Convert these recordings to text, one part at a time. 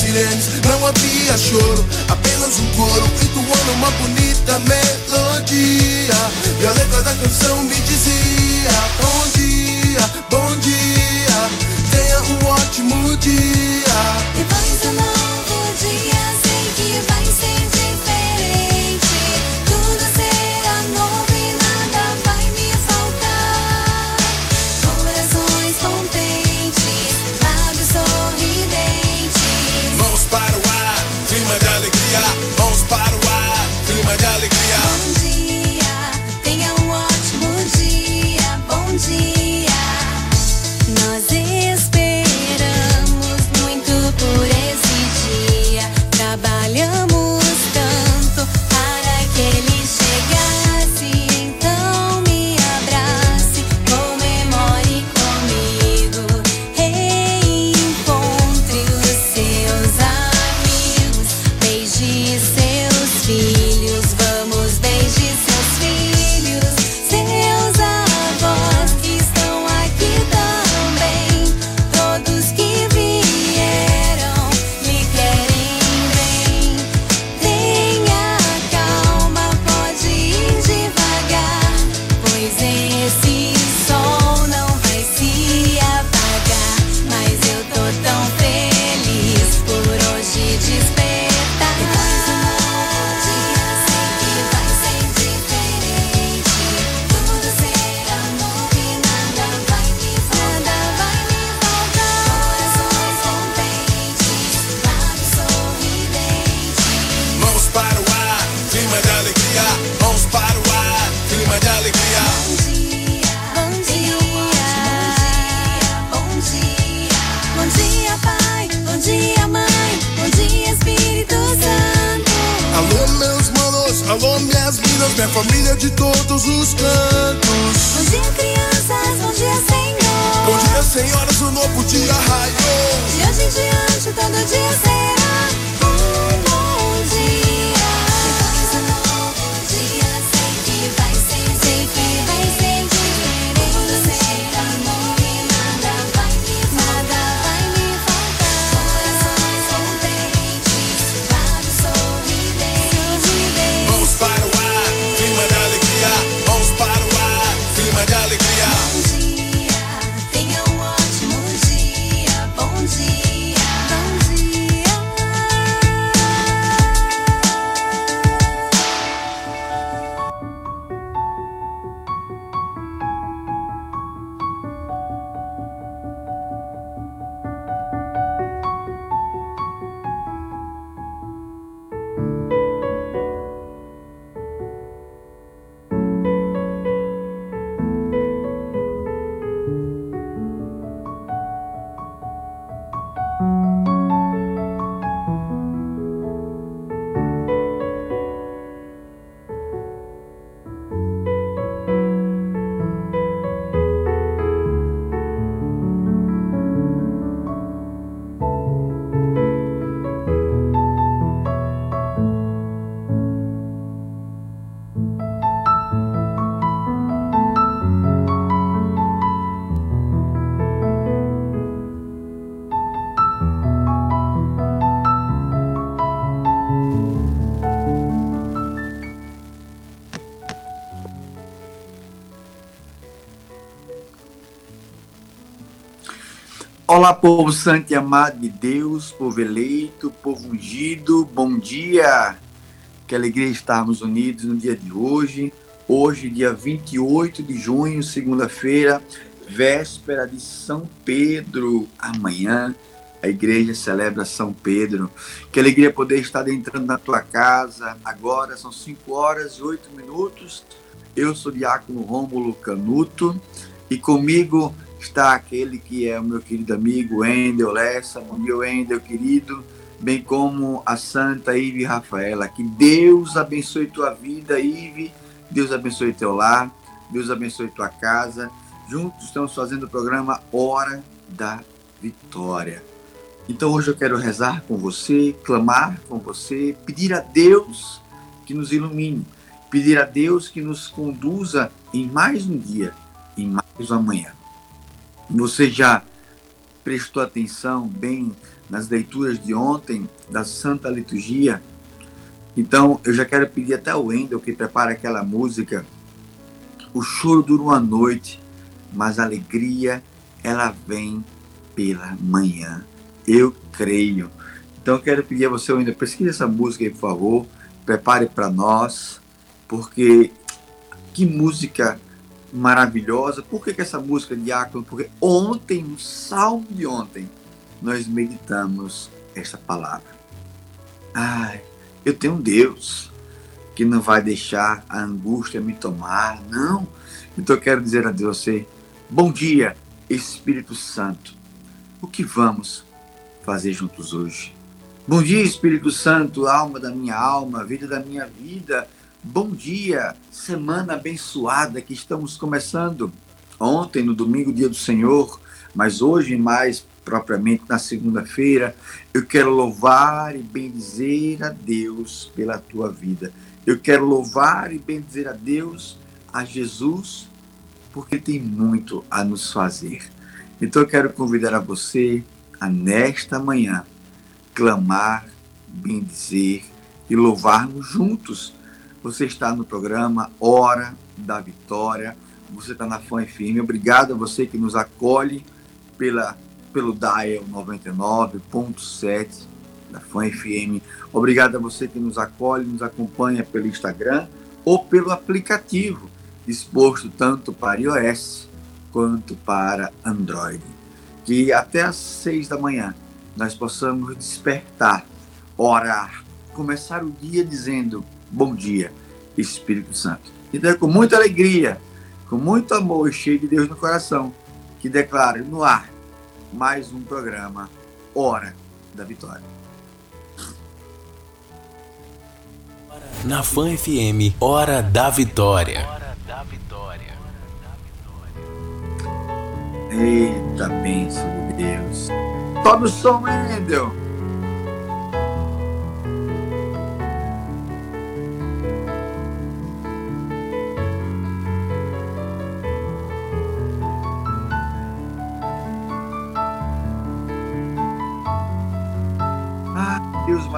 sirenes, não havia choro. Apenas um coro entoando uma bonita melodia. E a letra da canção me dizia: Bom dia, bom dia. Tenha um ótimo dia. Depois do novo dia, sei que vai ser Olá, povo santo e amado de Deus, povo eleito, povo ungido, bom dia. Que alegria estarmos unidos no dia de hoje. Hoje, dia 28 de junho, segunda-feira, véspera de São Pedro. Amanhã a igreja celebra São Pedro. Que alegria poder estar entrando na tua casa. Agora são 5 horas e 8 minutos. Eu sou Diácono Rômulo Canuto e comigo está aquele que é o meu querido amigo Endel Lessa. Dia, Endel, querido. Bem como a Santa Ive Rafaela. Que Deus abençoe tua vida, Ive. Deus abençoe teu lar. Deus abençoe tua casa. Juntos estamos fazendo o programa Hora da Vitória. Então hoje eu quero rezar com você, clamar com você, pedir a Deus que nos ilumine, pedir a Deus que nos conduza em mais um dia, em mais um amanhã. Você já prestou atenção bem nas leituras de ontem da Santa Liturgia? Então, eu já quero pedir até ao Wendel que prepare aquela música. O choro dura uma noite, mas a alegria, ela vem pela manhã. Eu creio. Então, eu quero pedir a você, Wendel, pesquise essa música aí, por favor. Prepare para nós, porque que música maravilhosa. Por que, que essa música, Diácono? Porque ontem, no salmo de ontem, nós meditamos essa palavra. Ai, eu tenho um Deus que não vai deixar a angústia me tomar, não. Então eu quero dizer a você, bom dia, Espírito Santo. O que vamos fazer juntos hoje? Bom dia, Espírito Santo, alma da minha alma, vida da minha vida Bom dia, semana abençoada que estamos começando. Ontem, no domingo, dia do Senhor, mas hoje, mais propriamente na segunda-feira, eu quero louvar e bendizer a Deus pela tua vida. Eu quero louvar e bendizer a Deus, a Jesus, porque tem muito a nos fazer. Então eu quero convidar a você a nesta manhã clamar, bendizer e louvarmos juntos você está no programa Hora da Vitória. Você está na Fã FM. Obrigado a você que nos acolhe pela, pelo Dial 99.7 da Fã FM. Obrigado a você que nos acolhe, nos acompanha pelo Instagram ou pelo aplicativo, disposto tanto para iOS quanto para Android. Que até às seis da manhã nós possamos despertar, orar, começar o dia dizendo bom dia, Espírito Santo. Então é com muita alegria, com muito amor e cheio de Deus no coração, que declaro no ar mais um programa Hora da Vitória. Na Fã FM, Hora da Vitória. Eita bênção de Deus. Sobe o som, Endel.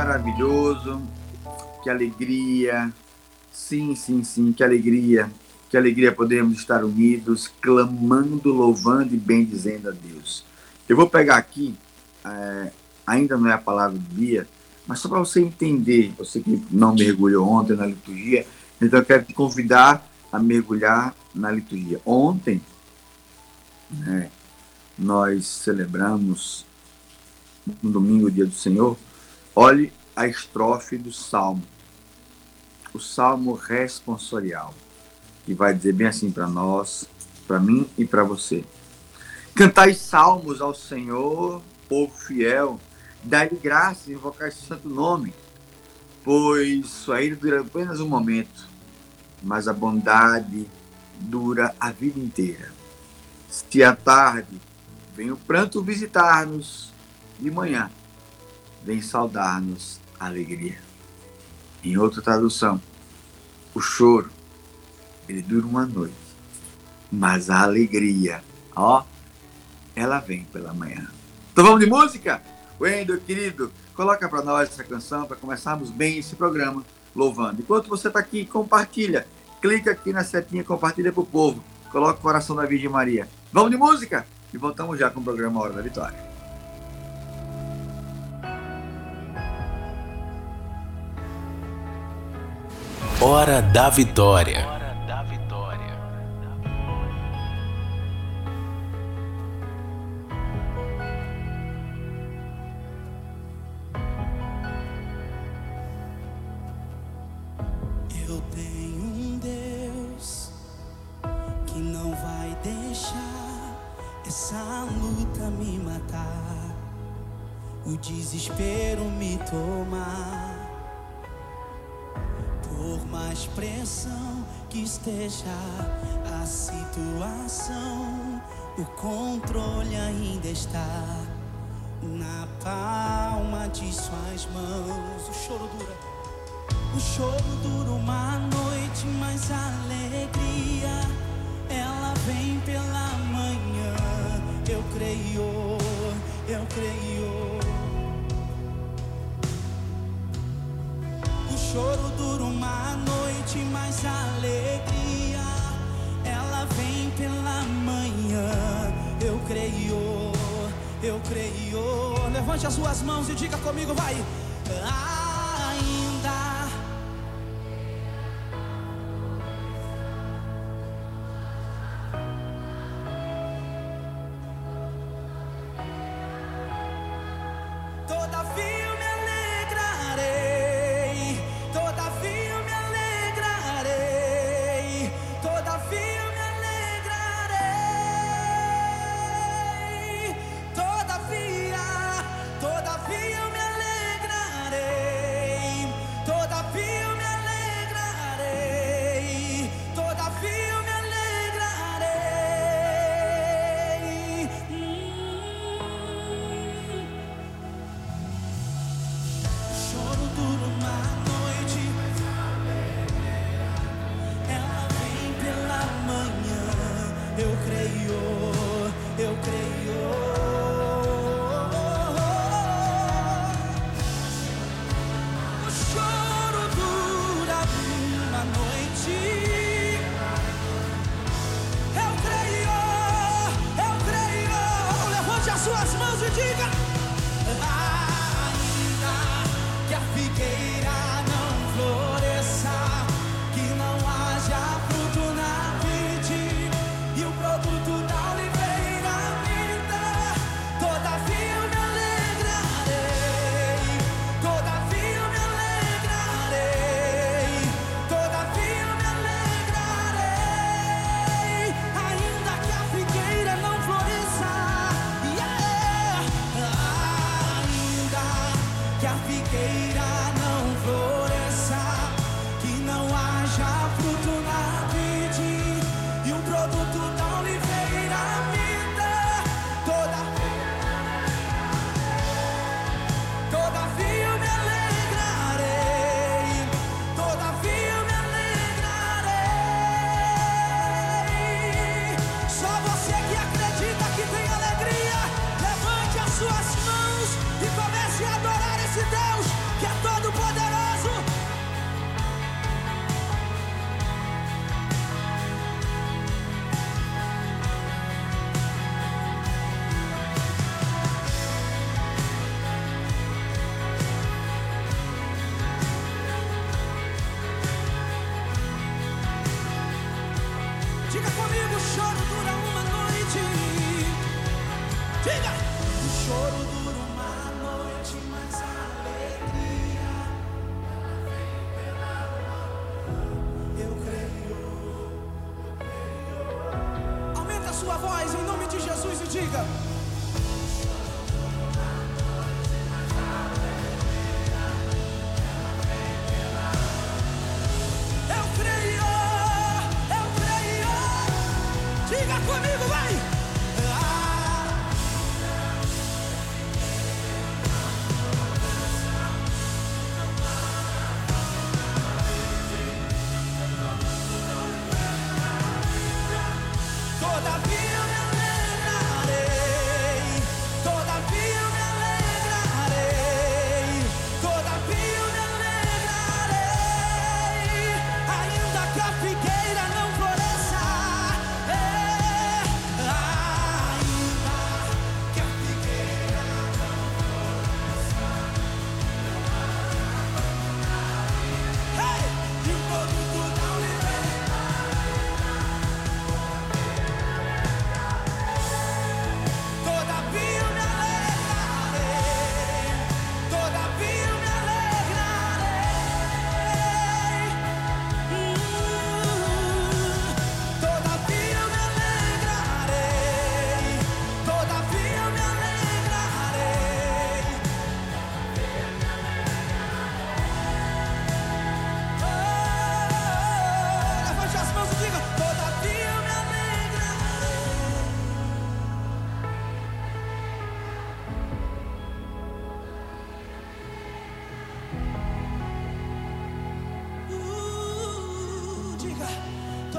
Maravilhoso, que alegria. Sim, sim, sim, que alegria. Que alegria podermos estar unidos, clamando, louvando e bendizendo a Deus. Eu vou pegar aqui, é, ainda não é a palavra do dia, mas só para você entender, você que não mergulhou ontem na liturgia, então eu quero te convidar a mergulhar na liturgia. Ontem, né, nós celebramos no domingo, dia do Senhor. Olhe a estrofe do salmo, o salmo responsorial, que vai dizer bem assim para nós, para mim e para você. Cantai salmos ao Senhor, povo fiel, dai-lhe graça e invocar esse santo nome, pois ira dura apenas um momento, mas a bondade dura a vida inteira. Se à tarde vem o pranto visitar-nos, de manhã vem saudar-nos alegria. Em outra tradução, o choro, ele dura uma noite, mas a alegria, ó, ela vem pela manhã. Então vamos de música? Wendel, querido, coloca para nós essa canção para começarmos bem esse programa, louvando. Enquanto você está aqui, compartilha. Clica aqui na setinha, compartilha para o povo. Coloca o coração da Virgem Maria. Vamos de música? E voltamos já com o programa Hora da Vitória. Hora da Vitória. Eu tenho um Deus que não vai deixar essa luta me matar, o desespero me tomar mais pressão que esteja a situação, o controle ainda está na palma de suas mãos. O choro dura, o choro dura uma noite, mas a alegria ela vem pela manhã. Eu creio, eu creio. choro dura uma noite, mas a alegria ela vem pela manhã. Eu creio, eu creio. Levante as suas mãos e diga comigo, vai. Ah, Jesus e diga: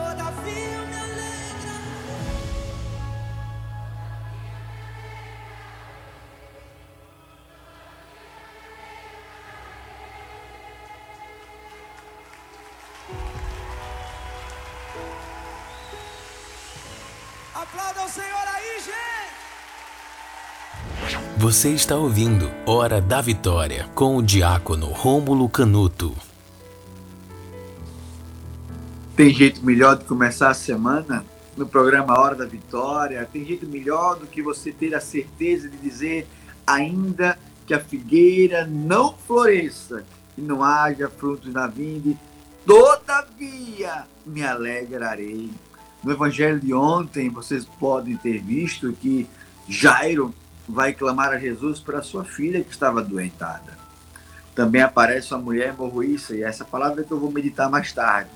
alegra. Aplauda o Senhor aí, gente! Você está ouvindo Hora da Vitória com o diácono Rômulo Canuto. Tem jeito melhor de começar a semana no programa Hora da Vitória? Tem jeito melhor do que você ter a certeza de dizer, ainda que a figueira não floresça e não haja frutos na vinde, todavia me alegrarei. No evangelho de ontem, vocês podem ter visto que Jairo vai clamar a Jesus para sua filha que estava doentada. Também aparece uma mulher morruíça, e essa palavra que eu vou meditar mais tarde.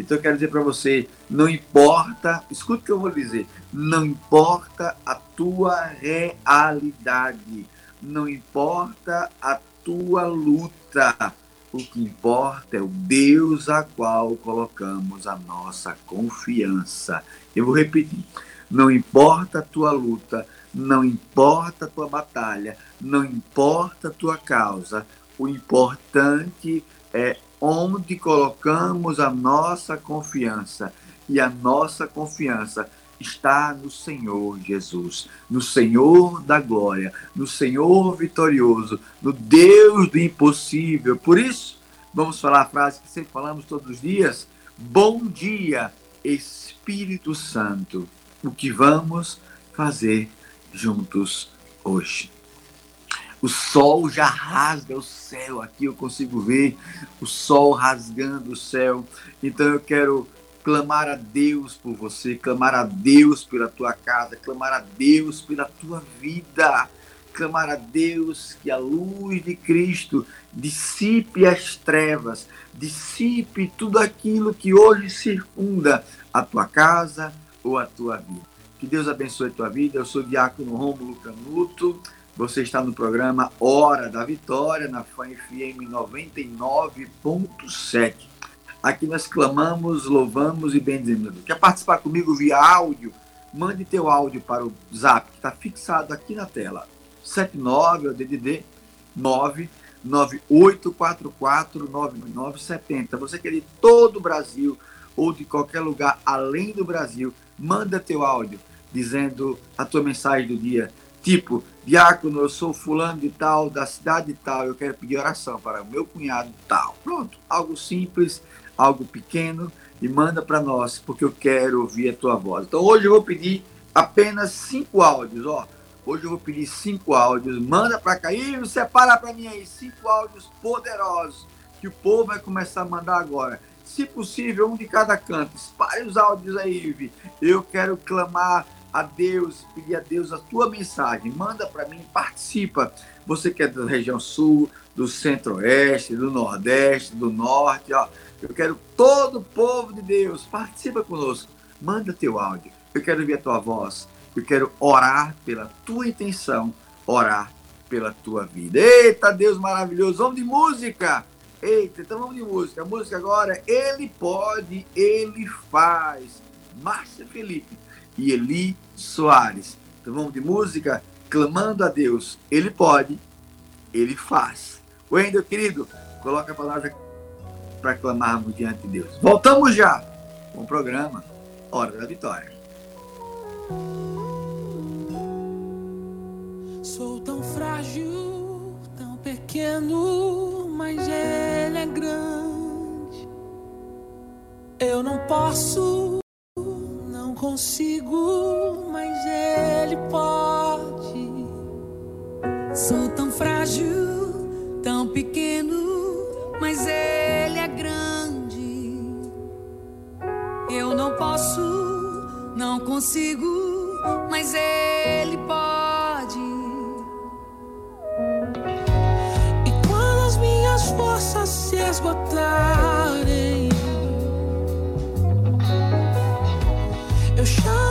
Então eu quero dizer para você, não importa, escute o que eu vou dizer, não importa a tua realidade, não importa a tua luta, o que importa é o Deus a qual colocamos a nossa confiança. Eu vou repetir, não importa a tua luta, não importa a tua batalha, não importa a tua causa, o importante é onde colocamos a nossa confiança. E a nossa confiança está no Senhor Jesus, no Senhor da glória, no Senhor vitorioso, no Deus do impossível. Por isso, vamos falar a frase que sempre falamos todos os dias: Bom dia, Espírito Santo. O que vamos fazer juntos hoje? O sol já rasga o céu. Aqui eu consigo ver o sol rasgando o céu. Então eu quero clamar a Deus por você, clamar a Deus pela tua casa, clamar a Deus pela tua vida, clamar a Deus que a luz de Cristo dissipe as trevas, dissipe tudo aquilo que hoje circunda a tua casa ou a tua vida. Que Deus abençoe a tua vida. Eu sou o diácono Rômulo Canuto. Você está no programa Hora da Vitória, na FAM FM 99.7. Aqui nós clamamos, louvamos e bendizemos. Quer participar comigo via áudio? Mande teu áudio para o zap, que está fixado aqui na tela. 79 é o DDD 998449970. Você que é de todo o Brasil ou de qualquer lugar além do Brasil, manda teu áudio dizendo a tua mensagem do dia. Tipo, diácono, eu sou fulano de tal, da cidade de tal, eu quero pedir oração para o meu cunhado tal. Pronto, algo simples, algo pequeno e manda para nós, porque eu quero ouvir a tua voz. Então hoje eu vou pedir apenas cinco áudios, ó. Hoje eu vou pedir cinco áudios, manda para cá e separa para mim aí cinco áudios poderosos que o povo vai começar a mandar agora. Se possível, um de cada canto. Espalhe os áudios aí, Ivi. Eu quero clamar a Deus, pedir a Deus a tua mensagem. Manda para mim, participa. Você que é da região sul, do centro-oeste, do nordeste, do norte, ó. Eu quero todo o povo de Deus, participa conosco. Manda teu áudio. Eu quero ouvir a tua voz. Eu quero orar pela tua intenção, orar pela tua vida. Eita, Deus maravilhoso. Vamos de música. Eita, então vamos de música. A música agora Ele Pode, Ele Faz. Márcia Felipe e Eli Soares. Então vamos de música, clamando a Deus. Ele pode, Ele faz. Wendel, querido, coloca a palavra para clamarmos diante de Deus. Voltamos já com o programa Hora da Vitória. Sou tão frágil, tão pequeno, mas ele é grande. Eu não posso, consigo, mas ele pode. Sou tão frágil, tão pequeno, mas ele é grande. Eu não posso, não consigo, mas ele pode. E quando as minhas forças se esgotarem, eu chamo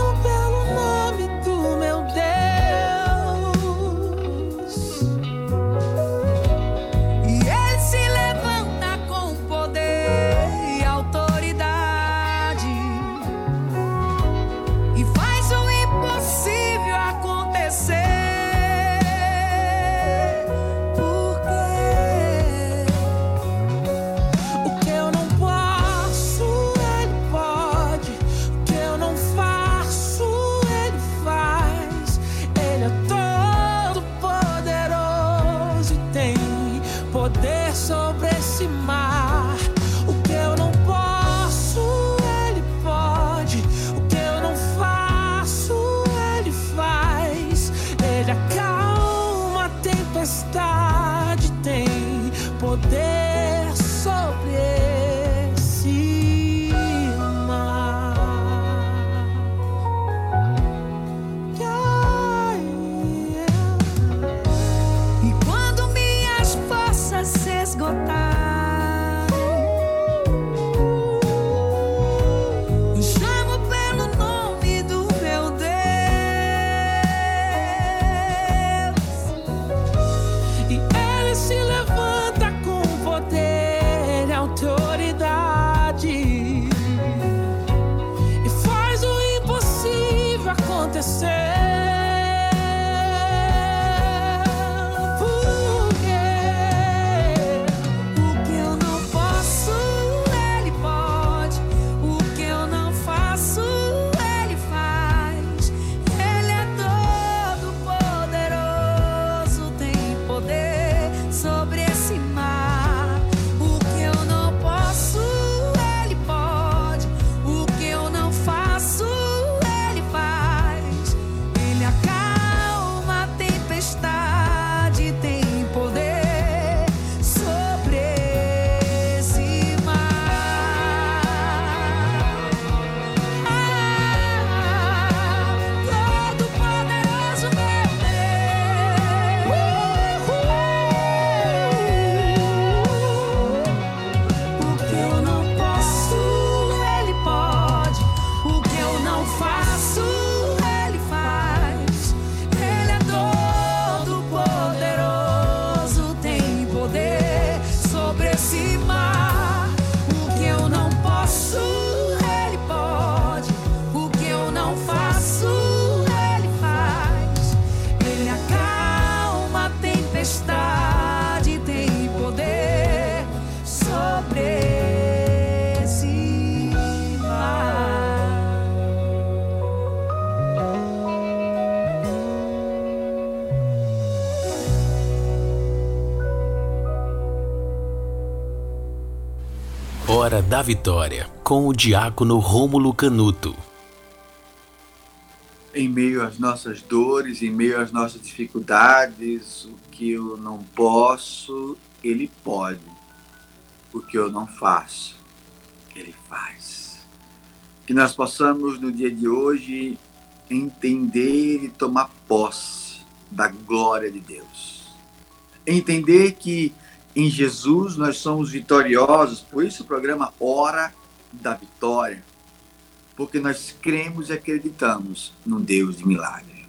da Vitória, com o diácono Rômulo Canuto. Em meio às nossas dores, em meio às nossas dificuldades, o que eu não posso, ele pode. O que eu não faço, ele faz. Que nós possamos, no dia de hoje, entender e tomar posse da glória de Deus. Entender que em Jesus nós somos vitoriosos, por isso o programa Hora da Vitória, porque nós cremos e acreditamos num Deus de milagre.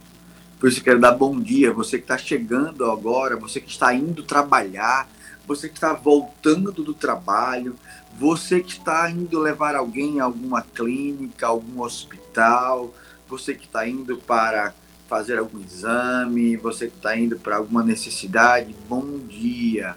Por isso quero dar bom dia, você que está chegando agora, você que está indo trabalhar, você que está voltando do trabalho, você que está indo levar alguém a alguma clínica, algum hospital, você que está indo para fazer algum exame, você que está indo para alguma necessidade, bom dia.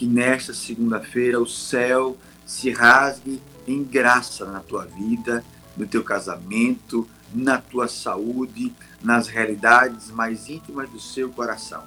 Que nesta segunda-feira o céu se rasgue em graça na tua vida, no teu casamento, na tua saúde, nas realidades mais íntimas do seu coração.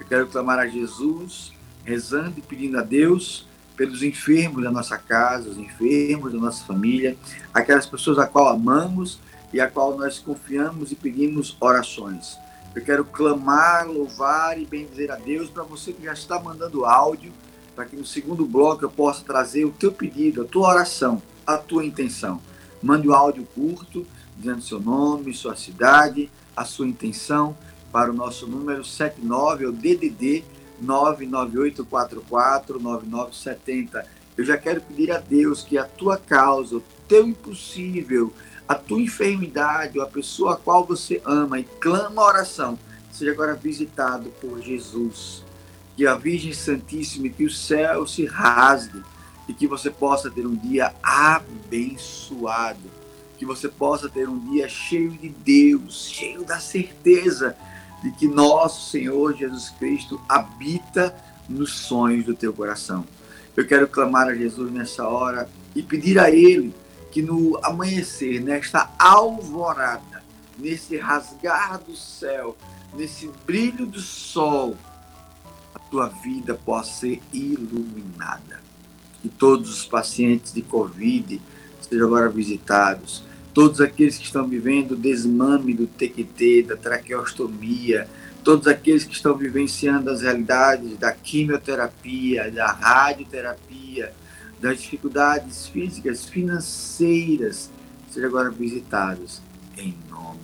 Eu quero clamar a Jesus, rezando e pedindo a Deus pelos enfermos da nossa casa, os enfermos da nossa família, aquelas pessoas a qual amamos e a qual nós confiamos e pedimos orações. Eu quero clamar, louvar e bendizer a Deus para você que já está mandando áudio, para que no segundo bloco eu possa trazer o teu pedido, a tua oração, a tua intenção. Mande o um áudio curto, dizendo seu nome, sua cidade, a sua intenção, para o nosso número 79, é o DDD 998449970. Eu já quero pedir a Deus que a tua causa, o teu impossível, a tua enfermidade, ou a pessoa a qual você ama e clama a oração, seja agora visitado por Jesus. Que a Virgem Santíssima, que o céu se rasgue e que você possa ter um dia abençoado. Que você possa ter um dia cheio de Deus, cheio da certeza de que nosso Senhor Jesus Cristo habita nos sonhos do teu coração. Eu quero clamar a Jesus nessa hora e pedir a Ele que no amanhecer, nesta alvorada, nesse rasgar do céu, nesse brilho do sol, a tua vida possa ser iluminada. Que todos os pacientes de Covid sejam agora visitados. Todos aqueles que estão vivendo o desmame do TQT, da traqueostomia, todos aqueles que estão vivenciando as realidades da quimioterapia, da radioterapia, das dificuldades físicas, financeiras, sejam agora visitados em nome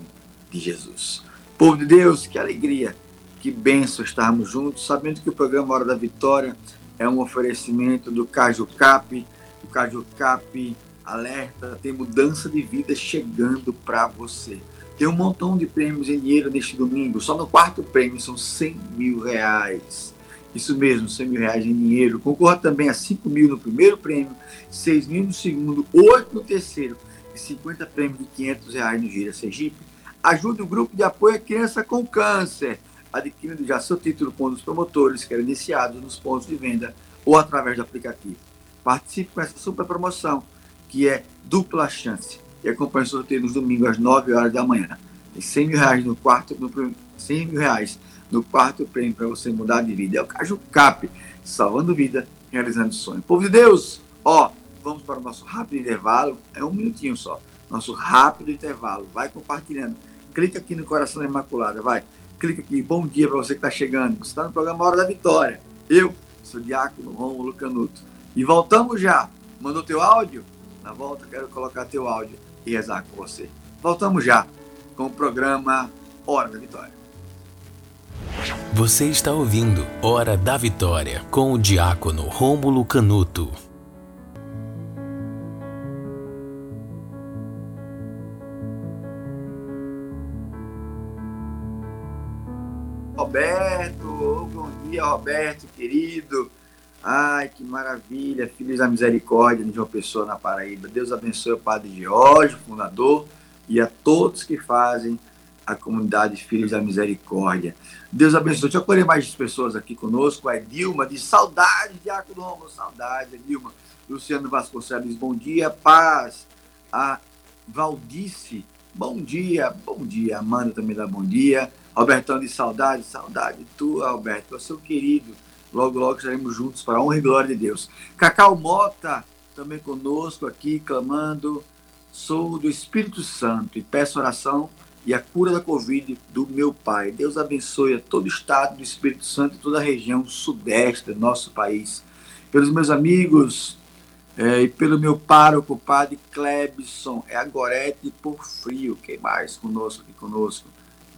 de Jesus. Povo de Deus, que alegria, que benção estarmos juntos, sabendo que o programa Hora da Vitória é um oferecimento do Caju Cap, o Caju Cap alerta, tem mudança de vida chegando para você. Tem um montão de prêmios em dinheiro neste domingo, só no quarto prêmio são 100 mil reais. Isso mesmo, 100 mil reais em dinheiro. Concorra também a 5 mil no primeiro prêmio, 6 mil no segundo, 8 no terceiro e 50 prêmios de 500 reais no Gira Sergipe. Ajude o grupo de apoio à criança com câncer, adquirindo já seu título com um dos promotores que eram iniciados nos pontos de venda ou através do aplicativo. Participe com essa super promoção, que é dupla chance. E acompanhe o sorteio nos domingos às 9 horas da manhã. Tem 100 mil reais no quarto, no, 100 mil reais no quarto prêmio para você mudar de vida. É o Caju Cap, salvando vida, realizando sonho. Povo de Deus, ó, vamos para o nosso rápido intervalo. É um minutinho só. Nosso rápido intervalo. Vai compartilhando. Clica aqui no Coração da Imaculada, vai. Clica aqui. Bom dia para você que está chegando. Você está no programa Hora da Vitória. Eu sou o Diácono Romulo Canuto. E voltamos já. Mandou teu áudio? Na volta quero colocar teu áudio e rezar com você. Voltamos já com o programa Hora da Vitória. Você está ouvindo Hora da Vitória com o diácono Rômulo Canuto. Roberto, bom dia, Roberto, querido. Ai, que maravilha, Filhos da Misericórdia de João Pessoa na Paraíba. Deus abençoe o Padre Jorge, fundador, e a todos que fazem a comunidade Filhos da Misericórdia. Deus abençoe. Deixa eu acolher mais pessoas aqui conosco. É Dilma, de saudade, Diácono Romulo, saudade, é Dilma. Luciano Vasconcelos, bom dia. Paz. A Valdice, bom dia, bom dia. Amanda também dá bom dia. Robertão de saudade, saudade tua. Você é o querido. Logo, logo estaremos juntos para a honra e glória de Deus. Cacau Mota, também conosco aqui, clamando, sou do Espírito Santo e peço oração e a cura da Covid do meu pai. Deus abençoe a todo o estado do Espírito Santo e toda a região sudeste do nosso país. Pelos meus amigos é, e pelo meu pároco, padre Klebson, é a Gorete por frio. Quem mais conosco aqui conosco?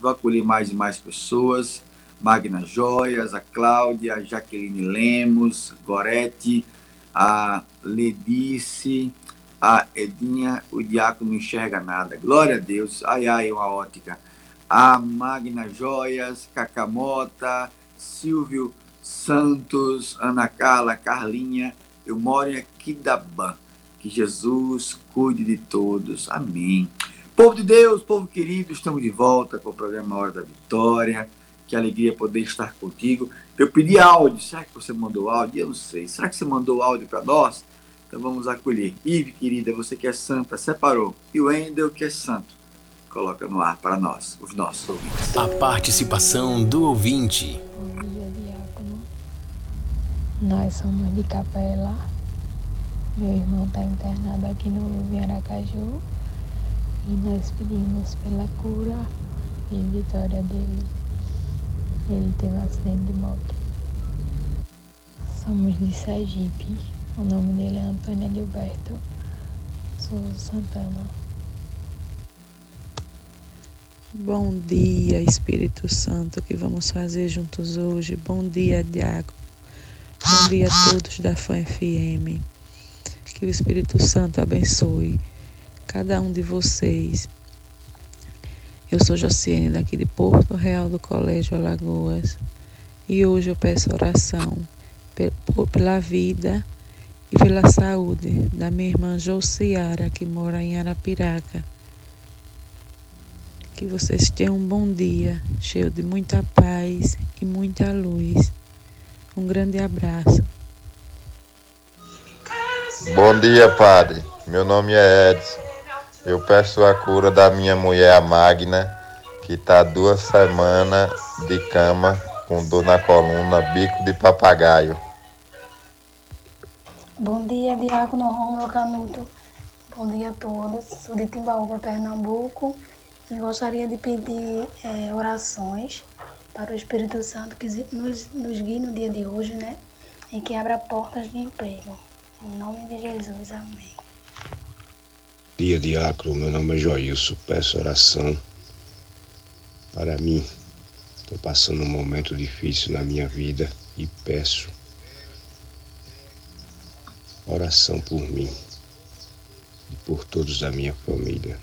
Vou acolher mais e mais pessoas. Magna Joias, a Cláudia, a Jaqueline Lemos, Gorete, a Ledice, a Edinha, o diácono não enxerga nada. Glória a Deus. Ai, ai, uma ótica. A Magna Joias, Cacamota, Silvio Santos, Ana Carla, Carlinha. Eu moro em Aquidabã. Que Jesus cuide de todos. Amém. Povo de Deus, povo querido, estamos de volta com o programa Hora da Vitória. Que alegria poder estar contigo. Eu pedi áudio. Será que você mandou áudio? Eu não sei. Será que você mandou áudio para nós? Então vamos acolher. Ive, querida, você que é santa, separou. E o Endel, que é santo, coloca no ar para nós, os nossos ouvintes. A participação do ouvinte. Bom dia, diácono. Nós somos de Capela. Meu irmão está internado aqui no Aracaju. E nós pedimos pela cura e vitória dele. Ele teve um acidente de moto. Somos de Sergipe. O nome dele é Antônio Gilberto Souza Santana. Bom dia, Espírito Santo, que vamos fazer juntos hoje. Bom dia, Diago. Bom dia a todos da Fã FM. Que o Espírito Santo abençoe cada um de vocês. Eu sou Josiane, daqui de Porto Real do Colégio Alagoas. E hoje eu peço oração pela vida e pela saúde da minha irmã Josiara, que mora em Arapiraca. Que vocês tenham um bom dia, cheio de muita paz e muita luz. Um grande abraço. Bom dia, Padre. Meu nome é Edson. Eu peço a cura da minha mulher, a Magna, que está duas semanas de cama com dor na coluna, bico de papagaio. Bom dia, Diácono Rômulo Canuto. Bom dia a todos. Sou de Timbaúba, Pernambuco e gostaria de pedir é, orações para o Espírito Santo que nos, nos guie no dia de hoje, né? E que abra portas de emprego. Em nome de Jesus, amém. Dia Diácono, meu nome é Joilson. Peço oração para mim. Estou passando um momento difícil na minha vida e peço oração por mim e por todos da minha família.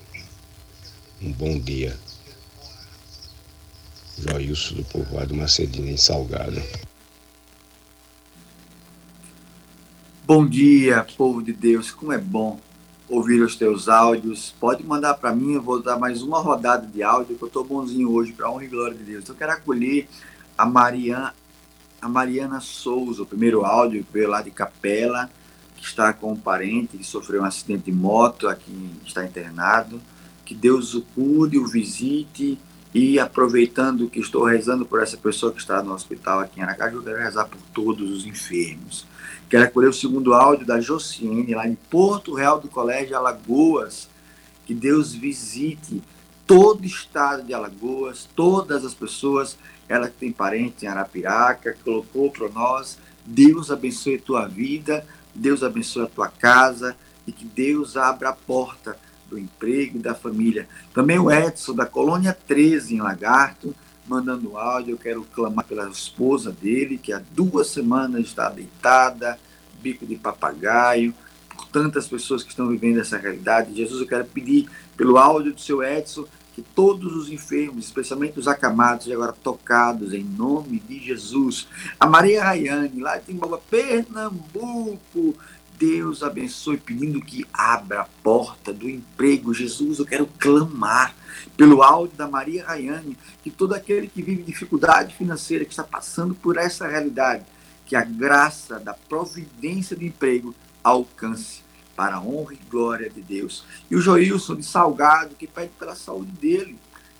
Um bom dia. Joilson do Povoado Macedina, em Salgado. Bom dia, povo de Deus. Como é bom ouvir os teus áudios. Pode mandar para mim, eu vou dar mais uma rodada de áudio, que eu estou bonzinho hoje, para honra e glória de Deus. Então, eu quero acolher a Mariana, a Mariana Souza, o primeiro áudio que veio lá de Capela, que está com um parente que sofreu um acidente de moto, aqui está internado. Que Deus o cure, o visite e aproveitando que estou rezando por essa pessoa que está no hospital aqui em Aracaju, eu quero rezar por todos os enfermos. Quero acolher o segundo áudio da Josiane, lá em Porto Real do Colégio Alagoas. Que Deus visite todo o estado de Alagoas, todas as pessoas, ela que tem parentes em Arapiraca, colocou para nós. Deus abençoe tua vida, Deus abençoe a tua casa e que Deus abra a porta do emprego e da família. Também o Edson, da Colônia 13, em Lagarto, mandando áudio. Eu quero clamar pela esposa dele, que há duas semanas está deitada, bico de papagaio, por tantas pessoas que estão vivendo essa realidade. Jesus, eu quero pedir pelo áudio do seu Edson que todos os enfermos, especialmente os acamados, agora tocados em nome de Jesus. A Maria Rayane, lá de Timbaúba, Pernambuco, Deus abençoe, pedindo que abra a porta do emprego. Jesus, eu quero clamar pelo áudio da Maria Rayane, que todo aquele que vive dificuldade financeira, que está passando por essa realidade, que a graça da providência do emprego alcance para a honra e glória de Deus. E o Joilson de Salgado, que pede pela saúde dele.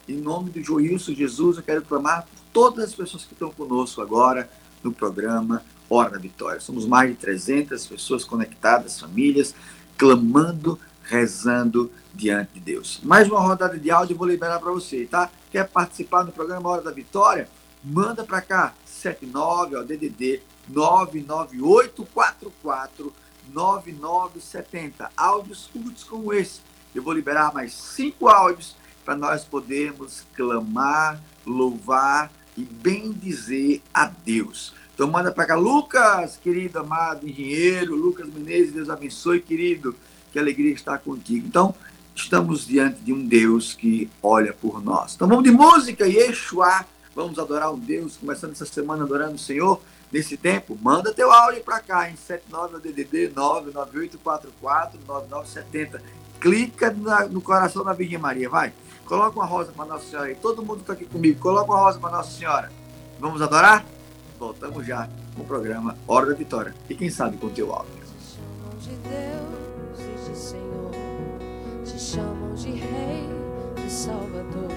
Em nome do Joilson Jesus, eu quero clamar por todas as pessoas que estão conosco agora no programa Hora da Vitória. Somos mais de 300 pessoas conectadas, famílias, clamando, rezando diante de Deus. Mais uma rodada de áudio eu vou liberar para você, tá? Quer participar do programa Hora da Vitória? Manda para cá, 79 ao DDD 99844 9970. Áudios curtos como esse. Eu vou liberar mais cinco áudios para nós podermos clamar, louvar e bem dizer a Deus. Então manda para cá, Lucas, querido, amado engenheiro, Lucas Menezes, Deus abençoe, querido, que alegria estar contigo. Então, estamos diante de um Deus que olha por nós. Então vamos de música, Yeshua, vamos adorar um Deus, começando essa semana adorando o Senhor. Nesse tempo, manda teu áudio para cá em 79 DDD 99844 9970. Clica na, no coração da Virgem Maria, vai. Coloca uma rosa para Nossa Senhora aí. Todo mundo está aqui comigo. Coloca uma rosa para Nossa Senhora. Vamos adorar? Voltamos já com o programa Hora da Vitória. E quem sabe com teu áudio. de Deus e de Senhor, te chamam de Rei, de Salvador,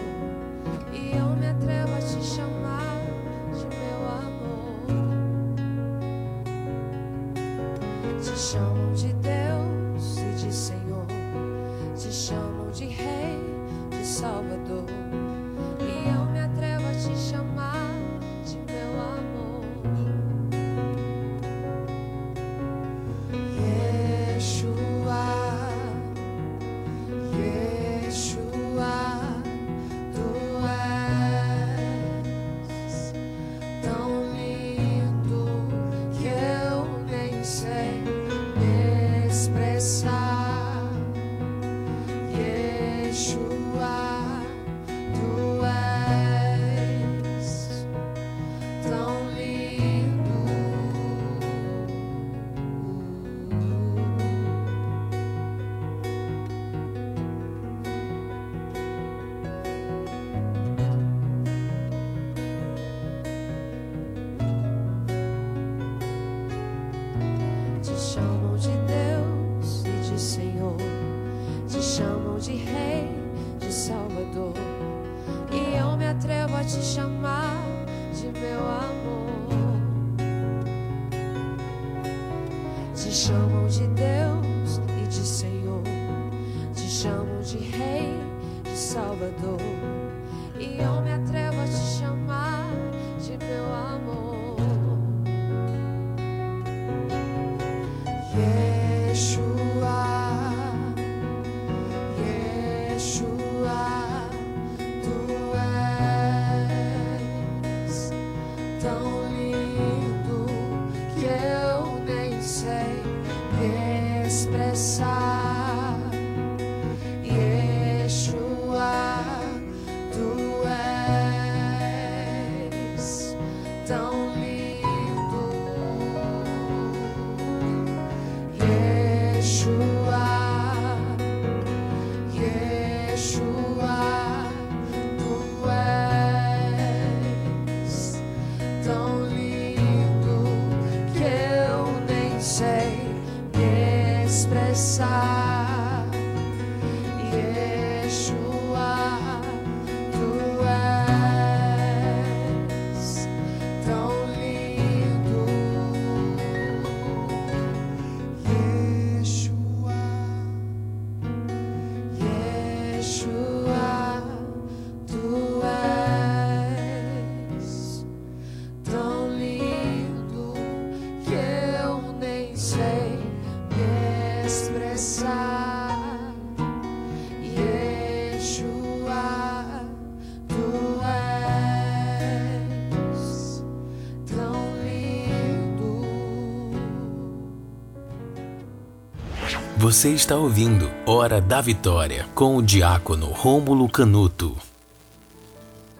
Você está ouvindo Hora da Vitória com o diácono Rômulo Canuto.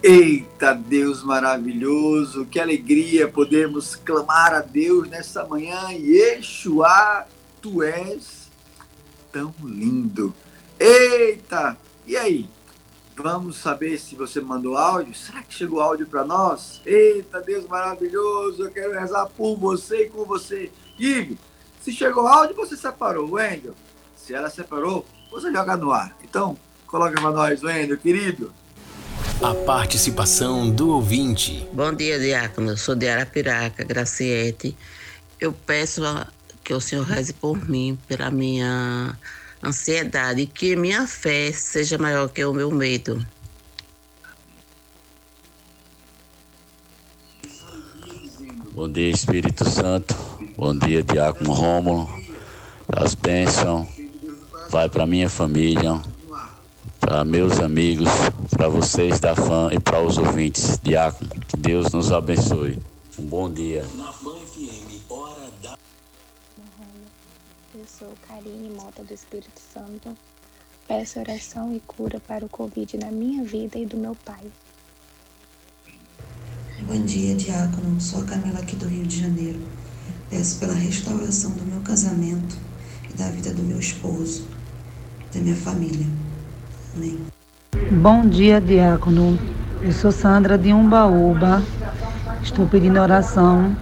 Eita Deus maravilhoso, que alegria podermos clamar a Deus nessa manhã. Yeshua, tu és tão lindo. Eita! E aí? Vamos saber se você mandou áudio? Será que chegou áudio para nós? Eita Deus maravilhoso, eu quero rezar por você e com você. Ive, se chegou áudio, você separou. Wendel, se ela separou, você joga no ar. Então, coloca para nós, Wendel, querido. A participação do ouvinte. Bom dia, Diácono. Eu sou de Arapiraca, Graciete. Eu peço a- que o Senhor reze por mim, pela minha ansiedade, e que minha fé seja maior que o meu medo. Bom dia, Espírito Santo. Bom dia, Diácono Rômulo. As bênçãos vai para minha família, para meus amigos, para vocês da fã e para os ouvintes. Diácono, que Deus nos abençoe. Um bom dia. Eu sou Karine Mota do Espírito Santo. Peço oração e cura para o Covid na minha vida e do meu pai. Bom dia, Diácono. Sou a Camila aqui do Rio de Janeiro. Peço pela restauração do meu casamento e da vida do meu esposo, da minha família. Amém. Bom dia, diácono. Eu sou Sandra de Umbaúba. Estou pedindo oração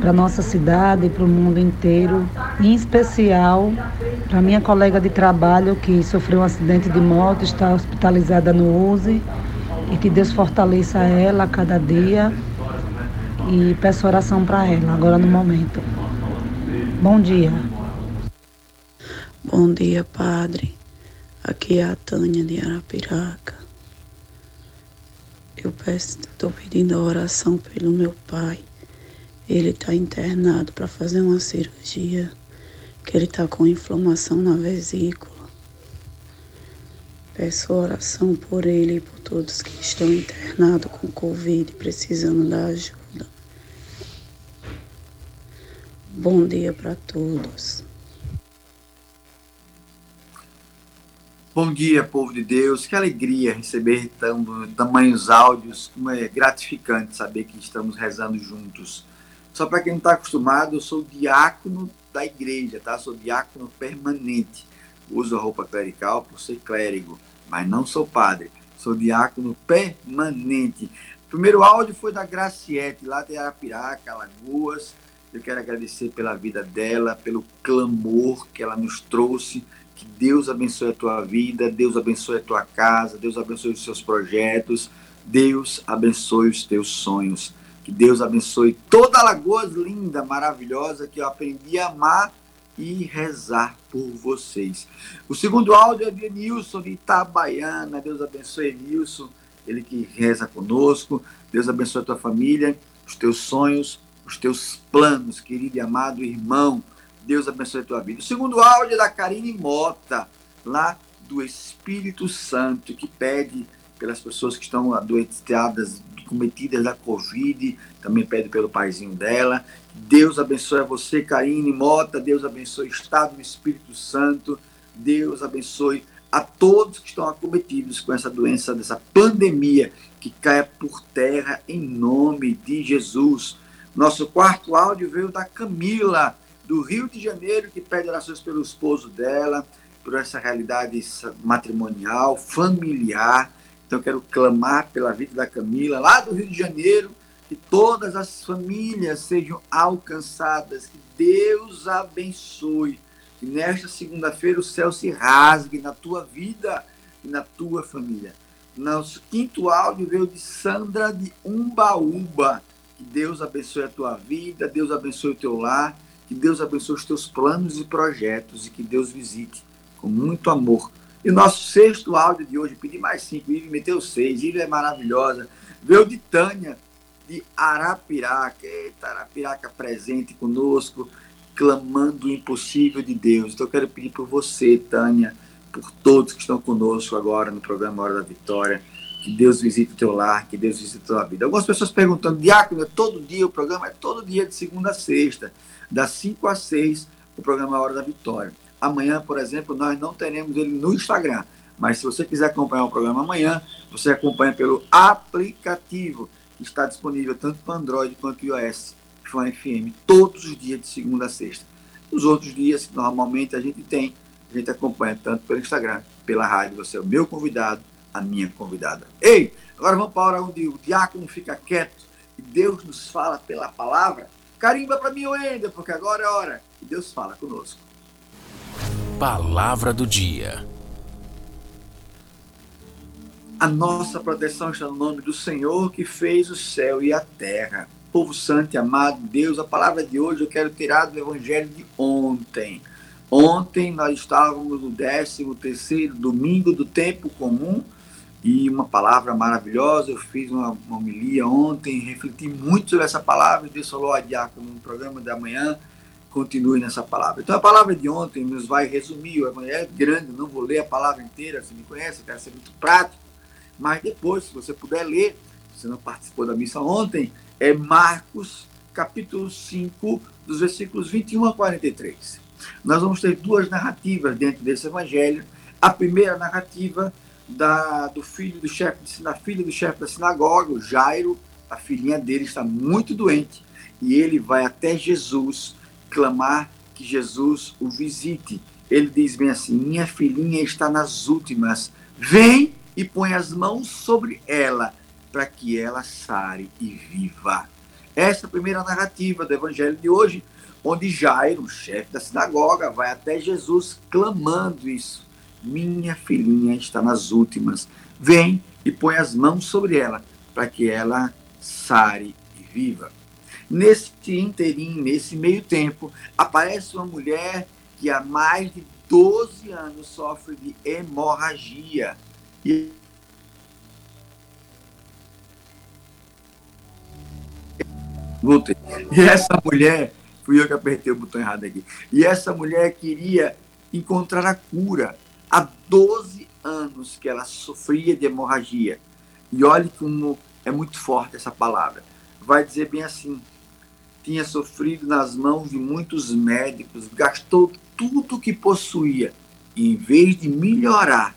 para nossa cidade e para o mundo inteiro, em especial para minha colega de trabalho que sofreu um acidente de moto, está hospitalizada no USE e que Deus fortaleça ela a cada dia e peço oração para ela agora no momento. Bom dia. Bom dia, Padre. Aqui é a Tânia de Arapiraca. Eu estou pedindo a oração pelo meu pai. Ele está internado para fazer uma cirurgia, que ele está com inflamação na vesícula. Peço oração por ele e por todos que estão internados com Covid, precisando da ajuda. Bom dia para todos. Bom dia, povo de Deus. Que alegria receber tam, tamanhos áudios. Como é gratificante saber que estamos rezando juntos. Só para quem não está acostumado, eu sou diácono da igreja, tá? Sou diácono permanente. Uso a roupa clerical por ser clérigo, mas não sou padre. Sou diácono permanente. O primeiro áudio foi da Graciete, lá de Arapiraca, Alagoas. Eu quero agradecer pela vida dela, pelo clamor que ela nos trouxe. Que Deus abençoe a tua vida, Deus abençoe a tua casa, Deus abençoe os seus projetos, Deus abençoe os teus sonhos. Que Deus abençoe toda Alagoas linda, maravilhosa, que eu aprendi a amar e rezar por vocês. O segundo áudio é de Nilson de Itabaiana. Deus abençoe Nilson, ele que reza conosco. Deus abençoe a tua família, os teus sonhos, os teus planos, querido e amado irmão. Deus abençoe a tua vida. O segundo áudio é da Karine Mota, lá do Espírito Santo, que pede pelas pessoas que estão adoentadas, cometidas da Covid, também pede pelo paizinho dela. Deus abençoe a você, Karine Mota. Deus abençoe o Estado do Espírito Santo. Deus abençoe a todos que estão acometidos com essa doença, dessa pandemia, que caia por terra em nome de Jesus. Nosso quarto áudio veio da Camila, do Rio de Janeiro, que pede orações pelo esposo dela, por essa realidade matrimonial, familiar. Então, quero clamar pela vida da Camila, lá do Rio de Janeiro, que todas as famílias sejam alcançadas, que Deus abençoe, que nesta segunda-feira o céu se rasgue na tua vida e na tua família. Nosso quinto áudio veio de Sandra de Umbaúba. Que Deus abençoe a tua vida, Deus abençoe o teu lar, que Deus abençoe os teus planos e projetos e que Deus visite com muito amor. E o nosso sexto áudio de hoje, pedi mais cinco, Ive meteu seis, Ive é maravilhosa, veio de Tânia, de Arapiraca. Eita, Arapiraca presente conosco, clamando o impossível de Deus. Então eu quero pedir por você, Tânia, por todos que estão conosco agora no programa Hora da Vitória, que Deus visite o teu lar, que Deus visite a tua vida. Algumas pessoas perguntando, Diácono, é todo dia o programa? É todo dia, de segunda a sexta, das 5 às 6, o programa Hora da Vitória. Amanhã, por exemplo, nós não teremos ele no Instagram, mas se você quiser acompanhar o programa amanhã, você acompanha pelo aplicativo que está disponível tanto para Android quanto iOS, Fã FM, todos os dias de segunda a sexta. Os outros dias, normalmente, a gente tem, a gente acompanha tanto pelo Instagram, pela rádio, você é o meu convidado, a minha convidada. Ei, agora vamos para a hora onde o diácono fica quieto e Deus nos fala pela palavra. Carimba para mim, Wender, porque agora é a hora que Deus fala conosco. Palavra do dia. A nossa proteção está no nome do Senhor que fez o céu e a terra. povo santo e amado de Deus, a palavra de hoje eu quero tirar do evangelho de ontem. Ontem nós estávamos no 13 terceiro domingo do tempo comum e uma palavra maravilhosa. Eu fiz uma, uma homilia ontem, refleti muito sobre essa palavra. Deus falou a Diácono no programa da manhã. Continue nessa palavra. Então, a palavra de ontem nos vai resumir. O evangelho é grande, não vou ler a palavra inteira. Você me conhece, quero ser muito prático. Mas depois, se você puder ler, você não participou da missa ontem, é Marcos, capítulo 5, dos versículos 21 a 43. Nós vamos ter duas narrativas dentro desse evangelho. A primeira narrativa da, do filho do chefe da filha do chefe da sinagoga, o Jairo, a filhinha dele está muito doente e ele vai até Jesus clamar que Jesus o visite. Ele diz bem assim: Minha filhinha está nas últimas, vem e põe as mãos sobre ela para que ela sare e viva. Essa é a primeira narrativa do evangelho de hoje, onde Jairo, chefe da sinagoga, vai até Jesus clamando isso. Minha filhinha está nas últimas. Vem e põe as mãos sobre ela, para que ela sare e viva. Nesse interim, nesse meio tempo, aparece uma mulher que há mais de 12 anos sofre de hemorragia. E. E essa mulher, fui eu que apertei o botão errado aqui. E essa mulher queria encontrar a cura. Há 12 anos que ela sofria de hemorragia. E olhe como é muito forte essa palavra. Vai dizer bem assim: tinha sofrido nas mãos de muitos médicos, gastou tudo que possuía. E em vez de melhorar,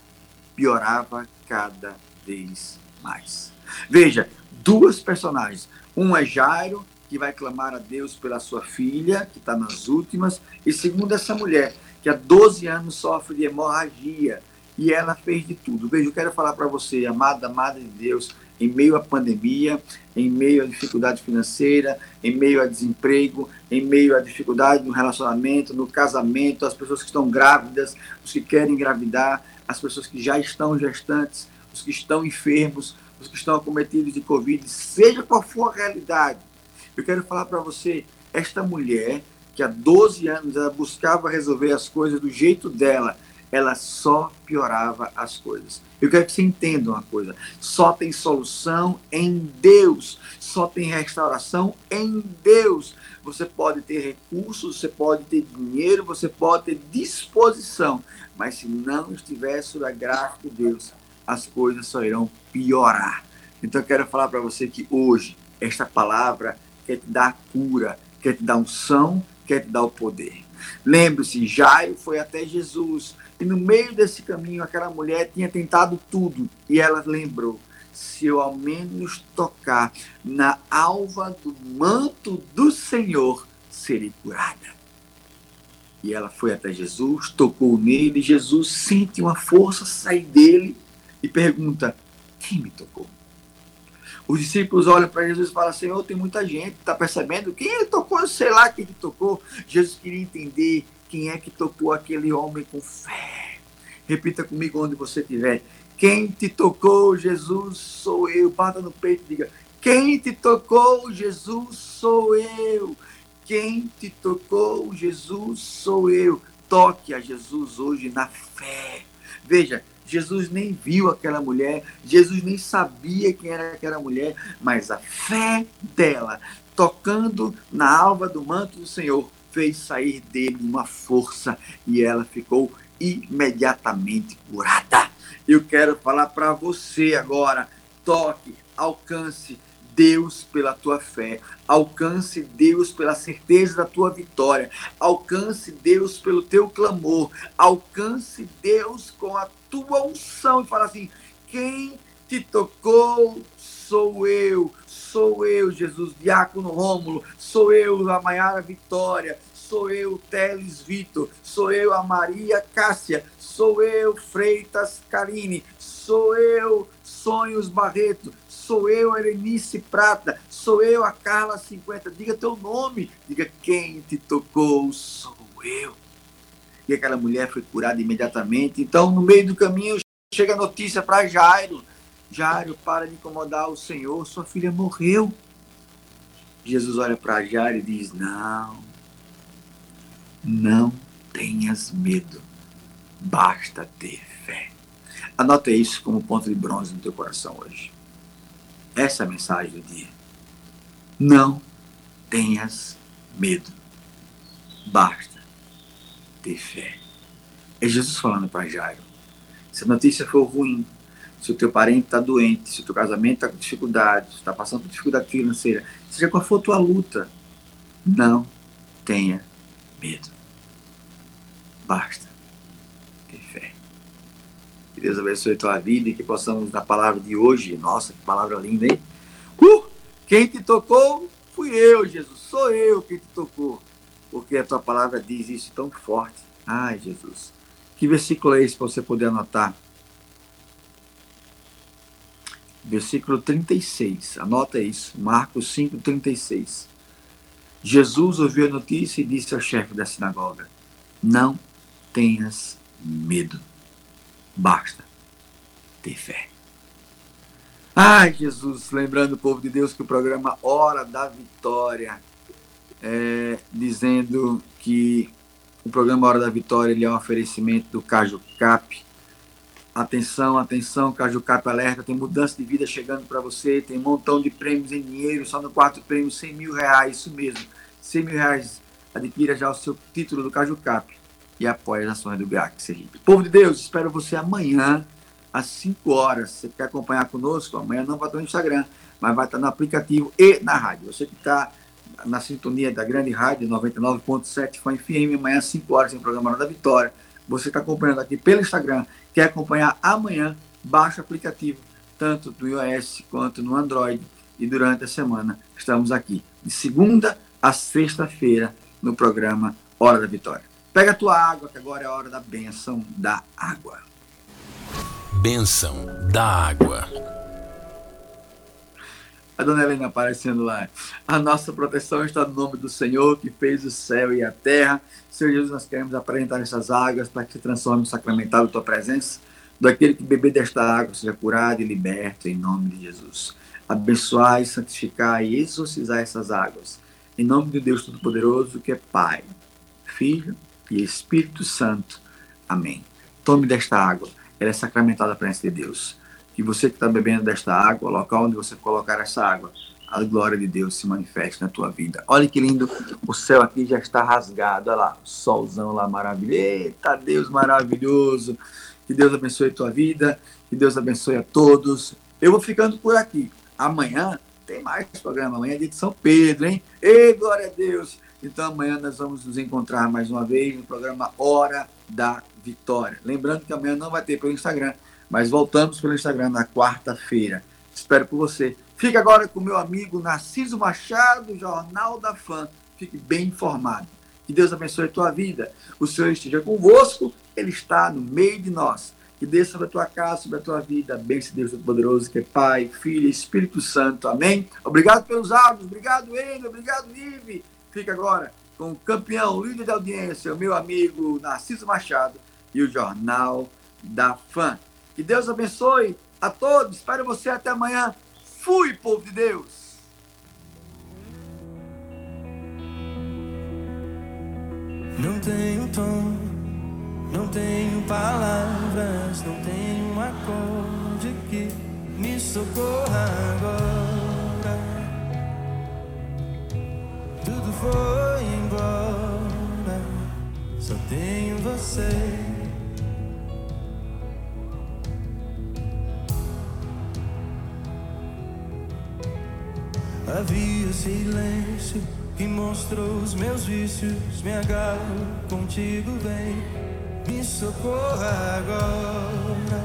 piorava cada vez mais. Veja, duas personagens. Um é Jairo, que vai clamar a Deus pela sua filha, que está nas últimas, e segundo essa mulher, que há 12 anos sofre de hemorragia, e ela fez de tudo. Veja, eu quero falar para você, amada, amada de Deus, em meio à pandemia, em meio à dificuldade financeira, em meio a desemprego, em meio à dificuldade no relacionamento, no casamento, as pessoas que estão grávidas, os que querem engravidar, as pessoas que já estão gestantes, os que estão enfermos, os que estão acometidos de Covid, seja qual for a realidade, eu quero falar para você, esta mulher, que há 12 anos ela buscava resolver as coisas do jeito dela, ela só piorava as coisas. Eu quero que você entenda uma coisa: só tem solução em Deus, só tem restauração em Deus. Você pode ter recursos, você pode ter dinheiro, você pode ter disposição, mas se não estiver sob a graça de Deus, as coisas só irão piorar. Então eu quero falar para você que hoje esta palavra quer te dar cura, quer te dar unção, quer te dar o poder. Lembre-se, Jairo foi até Jesus e no meio desse caminho aquela mulher tinha tentado tudo e ela lembrou: se eu ao menos tocar na alva do manto do Senhor, serei curada. E ela foi até Jesus, tocou nele, Jesus sente uma força sair dele e pergunta: quem me tocou? Os discípulos olham para Jesus e falam: Senhor, tem muita gente, está percebendo? Quem ele tocou? Sei lá quem que tocou. Jesus queria entender quem é que tocou aquele homem com fé. Repita comigo onde você estiver. Quem te tocou, Jesus, sou eu. Bata no peito e diga: Quem te tocou, Jesus, sou eu. Quem te tocou, Jesus, sou eu. Toque a Jesus hoje na fé. Veja, Jesus nem viu aquela mulher, Jesus nem sabia quem era aquela mulher, mas a fé dela, tocando na alva do manto do Senhor, fez sair dele uma força e ela ficou imediatamente curada. Eu quero falar para você agora: toque, alcance, Deus pela tua fé. Alcance Deus pela certeza da tua vitória. Alcance Deus pelo teu clamor. Alcance Deus com a tua unção e fala assim: quem te tocou sou eu. Sou eu, Jesus, Diácono Rômulo, sou eu, a Maiara Vitória, sou eu, Teles Vitor, sou eu, a Maria Cássia, sou eu, Freitas Karine, sou eu, Sonhos Barreto, sou eu, a Prata, sou eu, a Carla 50. Diga teu nome, diga quem te tocou, sou eu. E aquela mulher foi curada imediatamente. Então, no meio do caminho, chega a notícia para Jairo: Jairo, para de incomodar o Senhor, sua filha morreu. Jesus olha para Jairo e diz: Não, não tenhas medo, basta ter fé. Anota isso como ponto de bronze no teu coração hoje. Essa é a mensagem do dia. Não tenhas medo, basta ter fé. É Jesus falando para Jairo. Se a notícia for ruim, se o teu parente está doente, se o teu casamento está com dificuldade, está passando por dificuldade financeira, seja qual for a tua luta, não tenha medo. Basta. Que Deus abençoe a tua vida e que possamos, na palavra de hoje, nossa, que palavra linda, hein? Uh! Quem te tocou fui eu, Jesus, sou eu quem te tocou, porque a tua palavra diz isso tão forte. Ai, Jesus. Que versículo é esse para você poder anotar? versículo 36. Anota isso, Marcos 5, 36. Jesus ouviu a notícia e disse ao chefe da sinagoga: Não tenhas medo, basta ter fé. Ai, Jesus, lembrando o povo de Deus que o programa Hora da Vitória, é, dizendo que o programa Hora da Vitória ele é um oferecimento do Caju Cap, Atenção, atenção, Cajucap Alerta, tem mudança de vida chegando para você, tem um montão de prêmios em dinheiro, só no quarto prêmio 100 mil reais, isso mesmo, 100 mil reais, adquira já o seu título do Cajucap e apoie as ações do GAC Sergipe. Povo de Deus, espero você amanhã, às 5 horas, você quer acompanhar conosco, amanhã não vai estar no Instagram, mas vai estar no aplicativo e na rádio, você que está na sintonia da grande rádio 99.7 Fã FM, amanhã às 5 horas tem o programa da Vitória, você está acompanhando aqui pelo Instagram, quer acompanhar amanhã, baixa o aplicativo, tanto do iOS quanto no Android. E durante a semana estamos aqui, de segunda a sexta-feira, no programa Hora da Vitória. Pega a tua água, que agora é a hora da benção da água. Bênção da água. A dona Helena aparecendo lá. A nossa proteção está no nome do Senhor que fez o céu e a terra. Senhor Jesus, nós queremos apresentar essas águas para que se transforme em sacramentado a tua presença. Daquele que beber desta água seja curado e liberto em nome de Jesus. Abençoai, santificai e exorcizai essas águas. Em nome de Deus Todo-Poderoso, que é Pai, Filho e Espírito Santo. Amém. Tome desta água. Ela é sacramentada a presença de Deus que você que está bebendo desta água, o local onde você colocar essa água, a glória de Deus se manifeste na tua vida. Olha que lindo, o céu aqui já está rasgado, olha lá, solzão lá maravilhoso. Eita, Deus maravilhoso. Que Deus abençoe a tua vida, que Deus abençoe a todos. Eu vou ficando por aqui. Amanhã tem mais programa, amanhã é dia de São Pedro, hein? Ei, glória a Deus! Então amanhã nós vamos nos encontrar mais uma vez no programa Hora da Vitória. Lembrando que amanhã não vai ter pelo Instagram, mas voltamos pelo Instagram na quarta-feira. Espero por você. Fique agora com meu amigo Narciso Machado, Jornal da Fã. Fique bem informado. Que Deus abençoe a tua vida. O Senhor esteja convosco, Ele está no meio de nós. Que desça sobre a tua casa, sobre a tua vida. Bênção Deus Todo-Poderoso, que é Pai, Filho e Espírito Santo. Amém? Obrigado pelos áudios. Obrigado, Eno. Obrigado, Ive. Fica agora com o campeão, líder de audiência, o meu amigo Narciso Machado e o Jornal da Fã. Que Deus abençoe a todos. Espero você até amanhã. Fui, povo de Deus. Não tenho tom, não tenho palavras, não tenho um acorde que me socorra agora. Foi embora, só tenho você. Havia silêncio que mostrou os meus vícios. Me agarro contigo, vem, me socorra agora.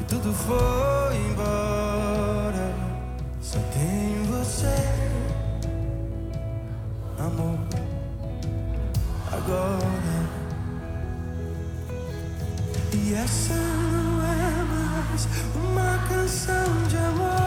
E tudo foi embora, só tenho você, amor. Agora, e essa não é mais uma canção de amor.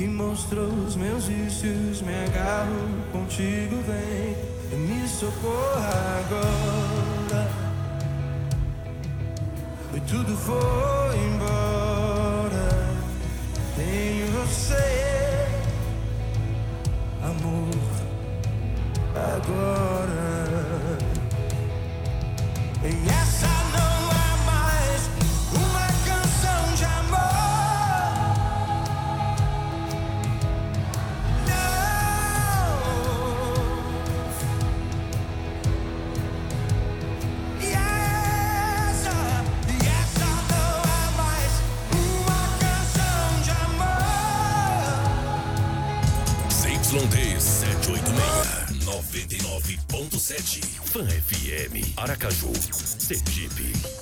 que mostrou os meus vícios. Me agarro contigo, vem e me socorra agora. E tudo foi embora. Tenho você, amor, agora.